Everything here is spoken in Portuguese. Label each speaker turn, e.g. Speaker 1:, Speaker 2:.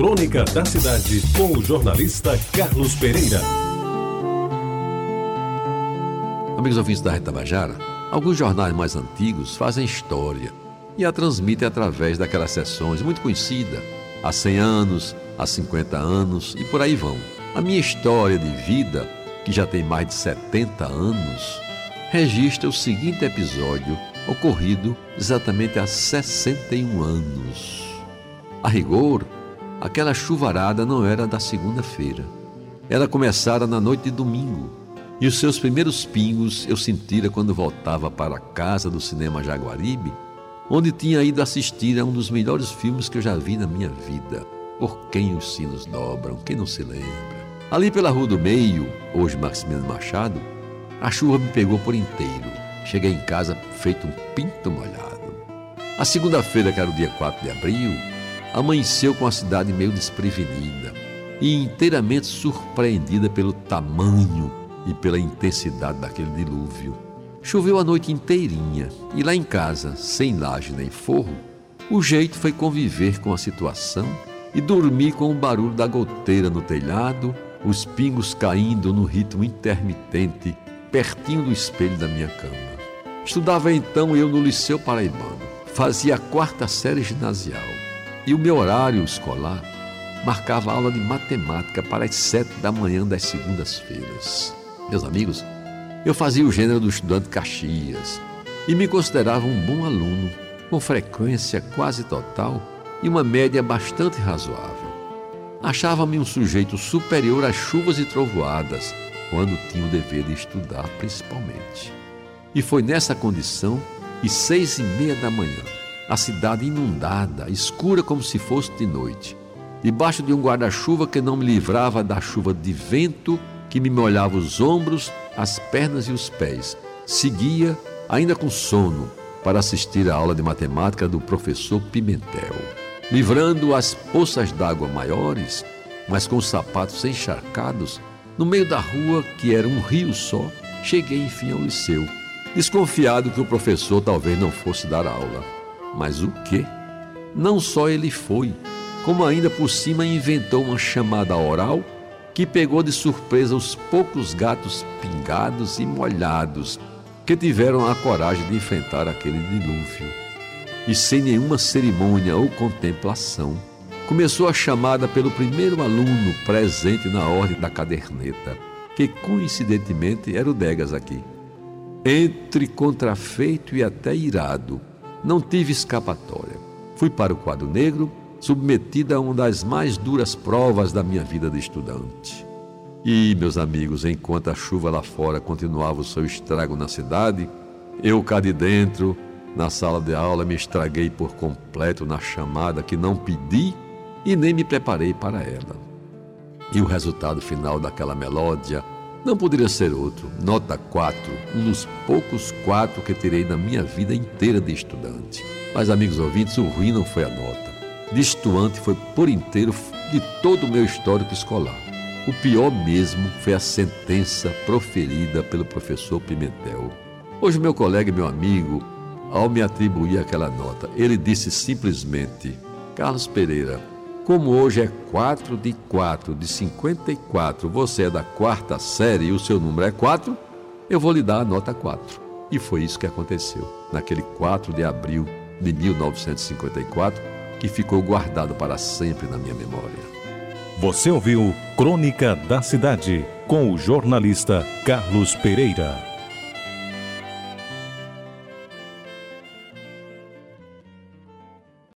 Speaker 1: Crônica da Cidade, com o jornalista Carlos Pereira.
Speaker 2: Amigos ouvintes da Reta Bajara, alguns jornais mais antigos fazem história e a transmitem através daquelas sessões muito conhecidas, há 100 anos, há 50 anos e por aí vão. A minha história de vida, que já tem mais de 70 anos, registra o seguinte episódio ocorrido exatamente há 61 anos. A rigor, aquela chuvarada não era da segunda-feira. Ela começara na noite de domingo. E os seus primeiros pingos eu sentira quando voltava para a casa do cinema Jaguaribe, onde tinha ido assistir a um dos melhores filmes que eu já vi na minha vida. Por quem os sinos dobram, quem não se lembra? Ali pela Rua do Meio, hoje Maximiliano Machado, a chuva me pegou por inteiro. Cheguei em casa feito um pinto molhado. A segunda-feira, que era o dia 4 de abril, amanheceu com a cidade meio desprevenida e inteiramente surpreendida pelo tamanho e pela intensidade daquele dilúvio. Choveu a noite inteirinha e lá em casa, sem laje nem forro, o jeito foi conviver com a situação e dormir com o barulho da goteira no telhado, os pingos caindo no ritmo intermitente pertinho do espelho da minha cama. Estudava então eu no Liceu Paraibano. Fazia a quarta série ginasial. E o meu horário escolar marcava aula de matemática para as sete da manhã das segundas-feiras. Meus amigos, eu fazia o gênero do estudante Caxias e me considerava um bom aluno, com frequência quase total e uma média bastante razoável. Achava-me um sujeito superior às chuvas e trovoadas, quando tinha o dever de estudar, principalmente. E foi nessa condição, e seis e meia da manhã, a cidade inundada, escura como se fosse de noite, debaixo de um guarda-chuva que não me livrava da chuva de vento que me molhava os ombros, as pernas e os pés. Seguia, ainda com sono, para assistir à aula de matemática do professor Pimentel. Livrando as poças d'água maiores, mas com os sapatos encharcados, no meio da rua, que era um rio só, cheguei enfim ao liceu desconfiado que o professor talvez não fosse dar aula. Mas o quê? Não só ele foi, como ainda por cima inventou uma chamada oral que pegou de surpresa os poucos gatos pingados e molhados que tiveram a coragem de enfrentar aquele dilúvio. E sem nenhuma cerimônia ou contemplação, começou a chamada pelo primeiro aluno presente na ordem da caderneta, que coincidentemente era o Degas aqui. Entre contrafeito e até irado, não tive escapatória. Fui para o quadro negro, submetida a uma das mais duras provas da minha vida de estudante. E, meus amigos, enquanto a chuva lá fora continuava o seu estrago na cidade, eu cá de dentro, na sala de aula, me estraguei por completo na chamada que não pedi e nem me preparei para ela. E o resultado final daquela melódia não poderia ser outro. Nota 4, um dos poucos quatro que terei na minha vida inteira de estudante. Mas, amigos ouvintes, o ruim não foi a nota. Destoante foi por inteiro de todo o meu histórico escolar. O pior mesmo foi a sentença proferida pelo professor Pimentel. Hoje, meu colega e meu amigo, ao me atribuir aquela nota, ele disse simplesmente: Carlos Pereira, como hoje é 4 de 4 de 54, você é da quarta série e o seu número é 4, eu vou lhe dar a nota 4. E foi isso que aconteceu, naquele 4 de abril de 1954, que ficou guardado para sempre na minha memória.
Speaker 1: Você ouviu Crônica da Cidade, com o jornalista Carlos Pereira.